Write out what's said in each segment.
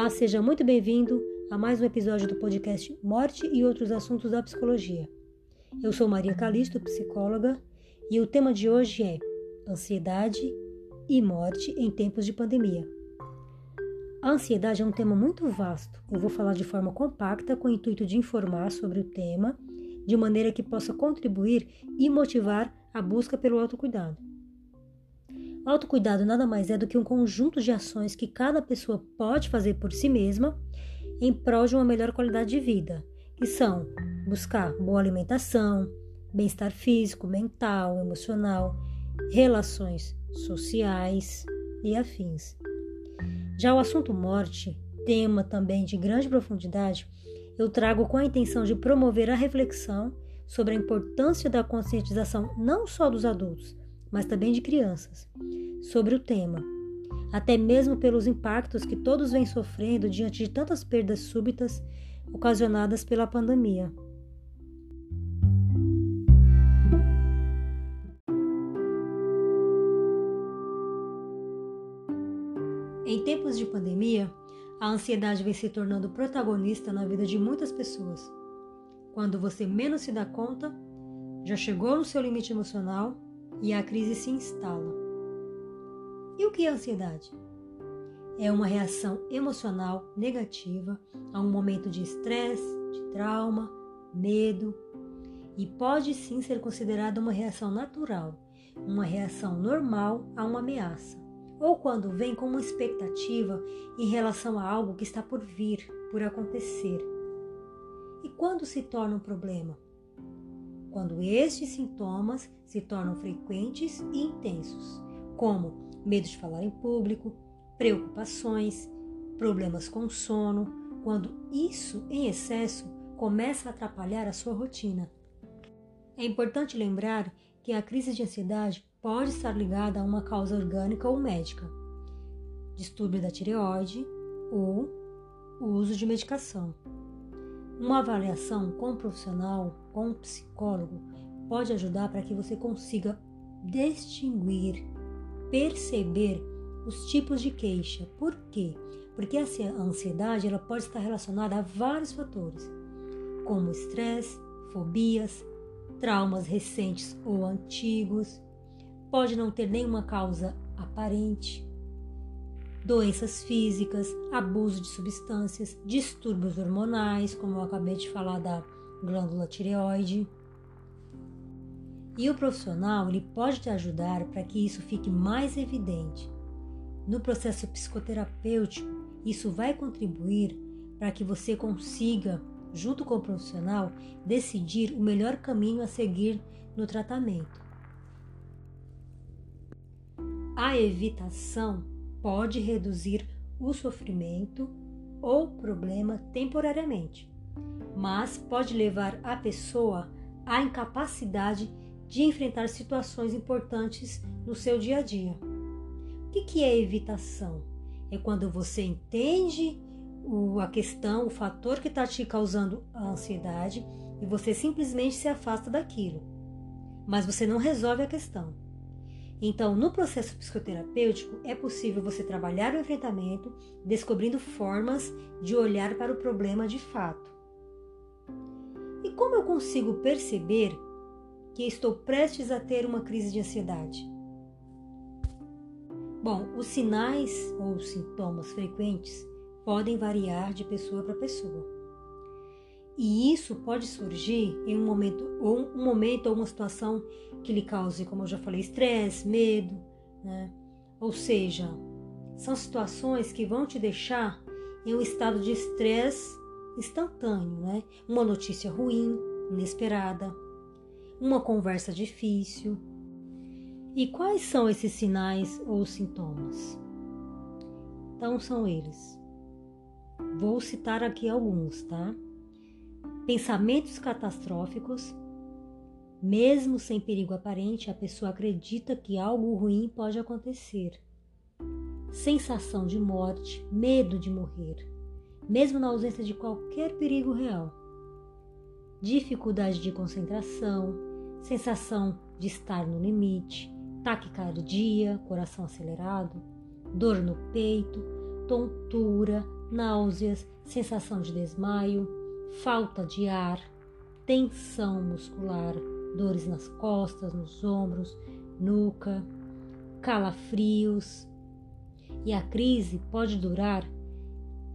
Olá, seja muito bem-vindo a mais um episódio do podcast Morte e outros assuntos da psicologia. Eu sou Maria Calisto, psicóloga, e o tema de hoje é ansiedade e morte em tempos de pandemia. A ansiedade é um tema muito vasto. Eu vou falar de forma compacta com o intuito de informar sobre o tema, de maneira que possa contribuir e motivar a busca pelo autocuidado. Autocuidado nada mais é do que um conjunto de ações que cada pessoa pode fazer por si mesma em prol de uma melhor qualidade de vida, que são buscar boa alimentação, bem-estar físico, mental, emocional, relações sociais e afins. Já o assunto morte, tema também de grande profundidade, eu trago com a intenção de promover a reflexão sobre a importância da conscientização não só dos adultos, mas também de crianças, sobre o tema, até mesmo pelos impactos que todos vêm sofrendo diante de tantas perdas súbitas ocasionadas pela pandemia. Em tempos de pandemia, a ansiedade vem se tornando protagonista na vida de muitas pessoas. Quando você menos se dá conta, já chegou no seu limite emocional e a crise se instala. E o que é ansiedade? É uma reação emocional negativa a um momento de estresse, de trauma, medo e pode sim ser considerada uma reação natural, uma reação normal a uma ameaça, ou quando vem com uma expectativa em relação a algo que está por vir, por acontecer. E quando se torna um problema? Quando estes sintomas se tornam frequentes e intensos, como medo de falar em público, preocupações, problemas com sono, quando isso em excesso começa a atrapalhar a sua rotina. É importante lembrar que a crise de ansiedade pode estar ligada a uma causa orgânica ou médica, distúrbio da tireoide ou o uso de medicação. Uma avaliação com um profissional, com um psicólogo, pode ajudar para que você consiga distinguir, perceber os tipos de queixa. Por quê? Porque a ansiedade ela pode estar relacionada a vários fatores, como estresse, fobias, traumas recentes ou antigos, pode não ter nenhuma causa aparente, doenças físicas, abuso de substâncias, distúrbios hormonais, como eu acabei de falar da glândula tireoide. E o profissional ele pode te ajudar para que isso fique mais evidente. No processo psicoterapêutico, isso vai contribuir para que você consiga, junto com o profissional, decidir o melhor caminho a seguir no tratamento. A evitação pode reduzir o sofrimento ou problema temporariamente, mas pode levar a pessoa à incapacidade de enfrentar situações importantes no seu dia a dia. O que é evitação? É quando você entende a questão, o fator que está te causando a ansiedade e você simplesmente se afasta daquilo, mas você não resolve a questão. Então, no processo psicoterapêutico, é possível você trabalhar o enfrentamento, descobrindo formas de olhar para o problema de fato. E como eu consigo perceber que estou prestes a ter uma crise de ansiedade? Bom, os sinais ou sintomas frequentes podem variar de pessoa para pessoa. E isso pode surgir em um momento ou um momento ou uma situação que lhe cause, como eu já falei, estresse, medo, né? Ou seja, são situações que vão te deixar em um estado de estresse instantâneo, né? Uma notícia ruim, inesperada, uma conversa difícil. E quais são esses sinais ou sintomas? Então são eles. Vou citar aqui alguns, tá? pensamentos catastróficos. Mesmo sem perigo aparente, a pessoa acredita que algo ruim pode acontecer. Sensação de morte, medo de morrer, mesmo na ausência de qualquer perigo real. Dificuldade de concentração, sensação de estar no limite, taquicardia, coração acelerado, dor no peito, tontura, náuseas, sensação de desmaio, falta de ar, tensão muscular, dores nas costas, nos ombros, nuca, calafrios. E a crise pode durar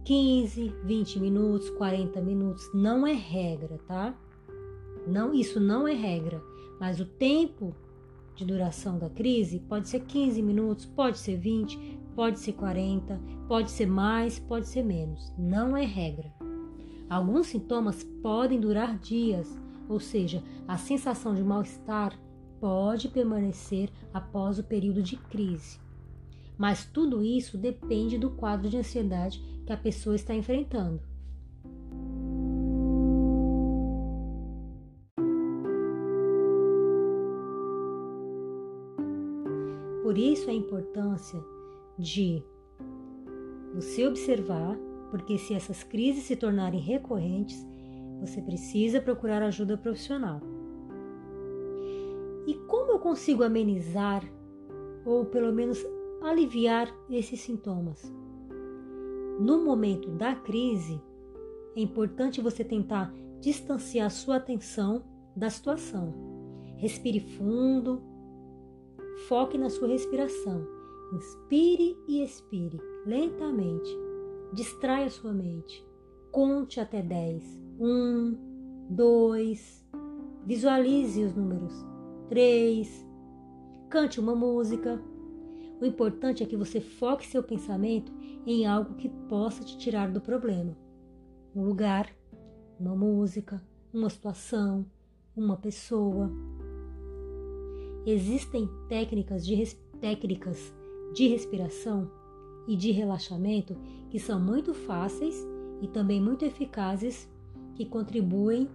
15, 20 minutos, 40 minutos, não é regra, tá? Não, isso não é regra, mas o tempo de duração da crise pode ser 15 minutos, pode ser 20, pode ser 40, pode ser mais, pode ser menos. Não é regra. Alguns sintomas podem durar dias, ou seja, a sensação de mal-estar pode permanecer após o período de crise. Mas tudo isso depende do quadro de ansiedade que a pessoa está enfrentando. Por isso a importância de você observar, porque se essas crises se tornarem recorrentes, você precisa procurar ajuda profissional. E como eu consigo amenizar ou pelo menos aliviar esses sintomas? No momento da crise, é importante você tentar distanciar sua atenção da situação. Respire fundo, foque na sua respiração. Inspire e expire lentamente. Distraia sua mente. Conte até 10. 1, 2. Visualize os números. 3. Cante uma música. O importante é que você foque seu pensamento em algo que possa te tirar do problema. Um lugar, uma música, uma situação, uma pessoa. Existem técnicas de, técnicas de respiração e de relaxamento que são muito fáceis e também muito eficazes que contribuem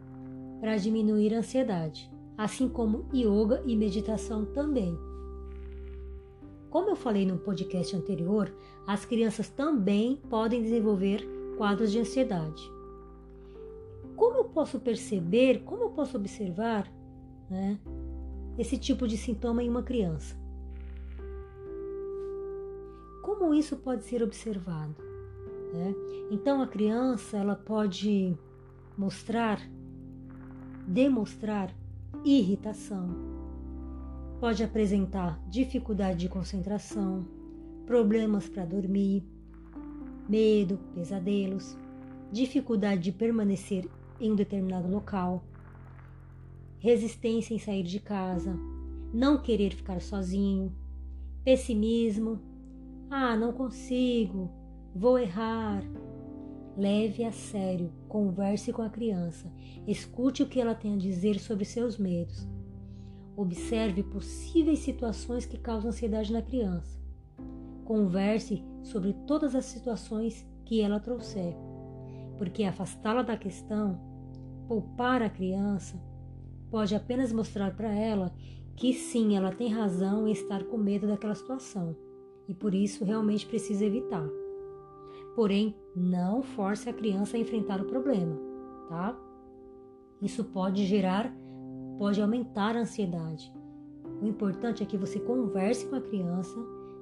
para diminuir a ansiedade, assim como yoga e meditação também. Como eu falei no podcast anterior, as crianças também podem desenvolver quadros de ansiedade. Como eu posso perceber, como eu posso observar né, esse tipo de sintoma em uma criança? como isso pode ser observado? Né? Então a criança ela pode mostrar, demonstrar irritação, pode apresentar dificuldade de concentração, problemas para dormir, medo, pesadelos, dificuldade de permanecer em um determinado local, resistência em sair de casa, não querer ficar sozinho, pessimismo, ah, não consigo, vou errar. Leve a sério, converse com a criança, escute o que ela tem a dizer sobre seus medos. Observe possíveis situações que causam ansiedade na criança. Converse sobre todas as situações que ela trouxer, porque afastá-la da questão, poupar a criança, pode apenas mostrar para ela que sim, ela tem razão em estar com medo daquela situação e por isso realmente precisa evitar. Porém, não force a criança a enfrentar o problema, tá? Isso pode gerar, pode aumentar a ansiedade. O importante é que você converse com a criança,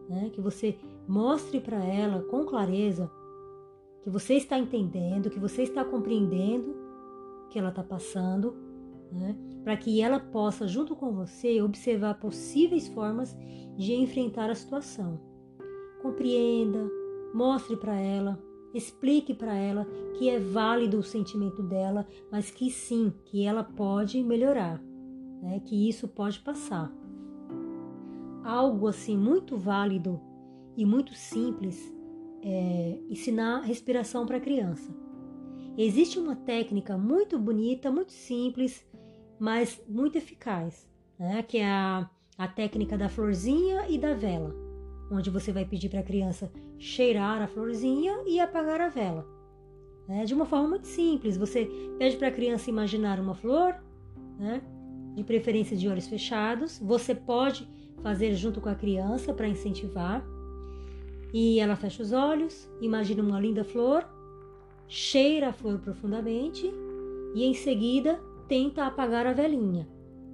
né? que você mostre para ela com clareza que você está entendendo, que você está compreendendo o que ela está passando, né? para que ela possa, junto com você, observar possíveis formas de enfrentar a situação compreenda, mostre para ela, explique para ela que é válido o sentimento dela, mas que sim, que ela pode melhorar, né? que isso pode passar. Algo assim muito válido e muito simples é ensinar respiração para a criança. Existe uma técnica muito bonita, muito simples, mas muito eficaz, né? que é a, a técnica da florzinha e da vela onde você vai pedir para a criança cheirar a florzinha e apagar a vela. Né? De uma forma muito simples, você pede para a criança imaginar uma flor, né? de preferência de olhos fechados. Você pode fazer junto com a criança para incentivar. E ela fecha os olhos, imagina uma linda flor, cheira a flor profundamente e em seguida tenta apagar a velinha.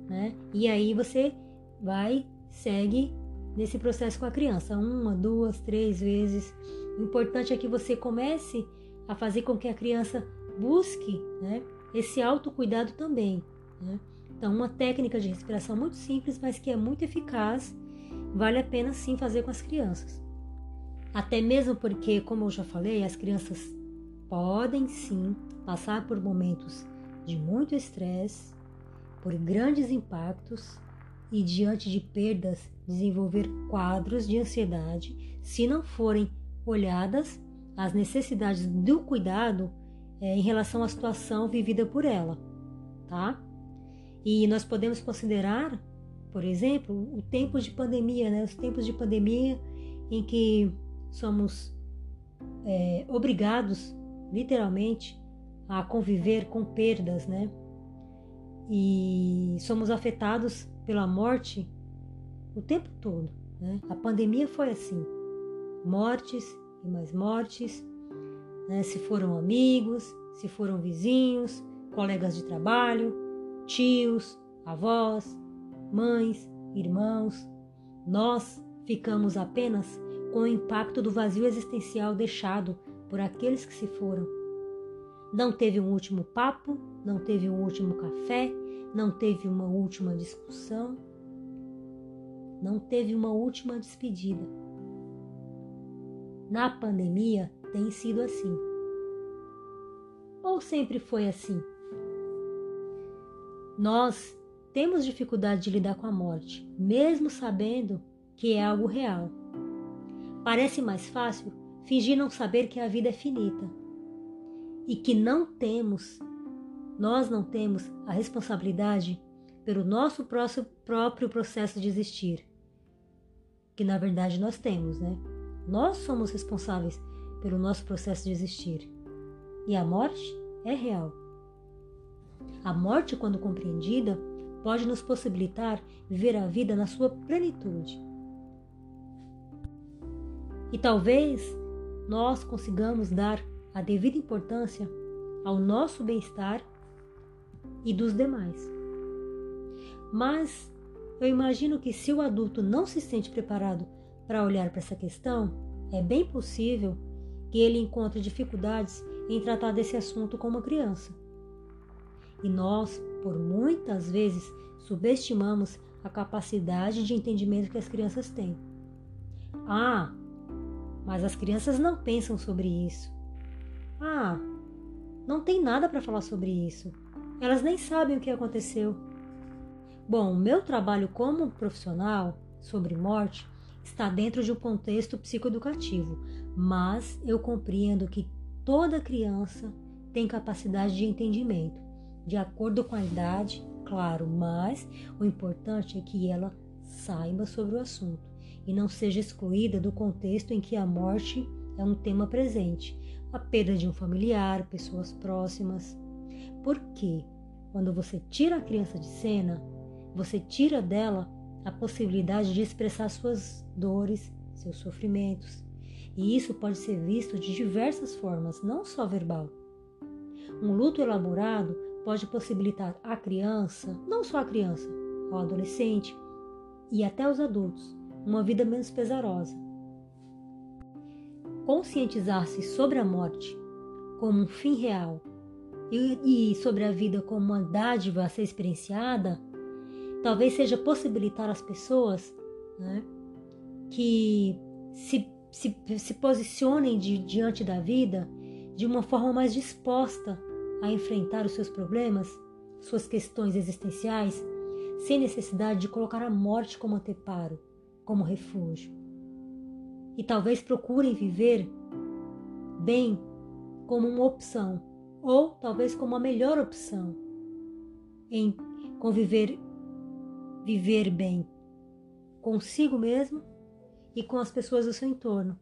Né? E aí você vai, segue nesse processo com a criança, uma, duas, três vezes. O importante é que você comece a fazer com que a criança busque né, esse autocuidado também. Né? Então, uma técnica de respiração muito simples, mas que é muito eficaz, vale a pena sim fazer com as crianças. Até mesmo porque, como eu já falei, as crianças podem sim passar por momentos de muito estresse, por grandes impactos e diante de perdas desenvolver quadros de ansiedade se não forem olhadas as necessidades do cuidado é, em relação à situação vivida por ela, tá? E nós podemos considerar, por exemplo, o tempo de pandemia, né? Os tempos de pandemia em que somos é, obrigados, literalmente, a conviver com perdas, né? E somos afetados pela morte o tempo todo. Né? A pandemia foi assim: mortes e mais mortes, né? se foram amigos, se foram vizinhos, colegas de trabalho, tios, avós, mães, irmãos. Nós ficamos apenas com o impacto do vazio existencial deixado por aqueles que se foram. Não teve um último papo, não teve um último café, não teve uma última discussão, não teve uma última despedida. Na pandemia tem sido assim. Ou sempre foi assim? Nós temos dificuldade de lidar com a morte, mesmo sabendo que é algo real. Parece mais fácil fingir não saber que a vida é finita e que não temos, nós não temos a responsabilidade pelo nosso próprio processo de existir. Que na verdade nós temos, né? Nós somos responsáveis pelo nosso processo de existir. E a morte é real. A morte, quando compreendida, pode nos possibilitar viver a vida na sua plenitude. E talvez nós consigamos dar a devida importância ao nosso bem-estar e dos demais. Mas eu imagino que se o adulto não se sente preparado para olhar para essa questão, é bem possível que ele encontre dificuldades em tratar desse assunto com uma criança. E nós, por muitas vezes, subestimamos a capacidade de entendimento que as crianças têm. Ah, mas as crianças não pensam sobre isso. Ah, não tem nada para falar sobre isso. Elas nem sabem o que aconteceu. Bom, meu trabalho como profissional sobre morte está dentro de um contexto psicoeducativo, mas eu compreendo que toda criança tem capacidade de entendimento, de acordo com a idade, claro, mas o importante é que ela saiba sobre o assunto e não seja excluída do contexto em que a morte é um tema presente, a perda de um familiar, pessoas próximas. Porque quando você tira a criança de cena, você tira dela a possibilidade de expressar suas dores, seus sofrimentos. E isso pode ser visto de diversas formas, não só verbal. Um luto elaborado pode possibilitar à criança, não só à criança, ao adolescente e até aos adultos, uma vida menos pesarosa. Conscientizar-se sobre a morte como um fim real e, e sobre a vida como uma dádiva a ser experienciada talvez seja possibilitar às pessoas né, que se, se, se posicionem de, diante da vida de uma forma mais disposta a enfrentar os seus problemas, suas questões existenciais, sem necessidade de colocar a morte como anteparo, como refúgio. E talvez procurem viver bem como uma opção, ou talvez como a melhor opção em conviver viver bem consigo mesmo e com as pessoas do seu entorno.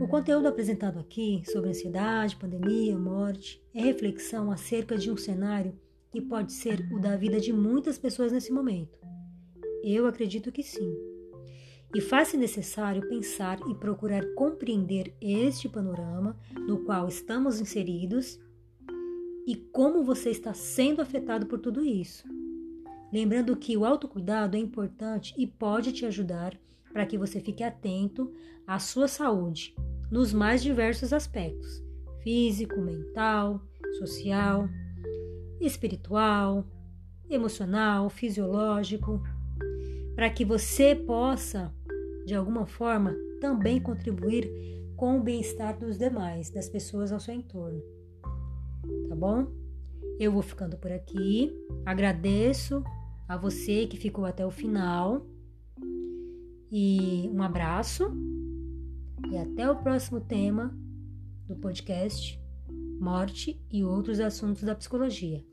O conteúdo apresentado aqui sobre ansiedade, pandemia, morte é reflexão acerca de um cenário que pode ser o da vida de muitas pessoas nesse momento. Eu acredito que sim e faz-se necessário pensar e procurar compreender este panorama no qual estamos inseridos e como você está sendo afetado por tudo isso. Lembrando que o autocuidado é importante e pode te ajudar para que você fique atento à sua saúde nos mais diversos aspectos: físico, mental, social, espiritual, emocional, fisiológico, para que você possa, de alguma forma, também contribuir com o bem-estar dos demais, das pessoas ao seu entorno. Tá bom? Eu vou ficando por aqui. Agradeço a você que ficou até o final. E um abraço. E até o próximo tema do podcast Morte e outros assuntos da psicologia.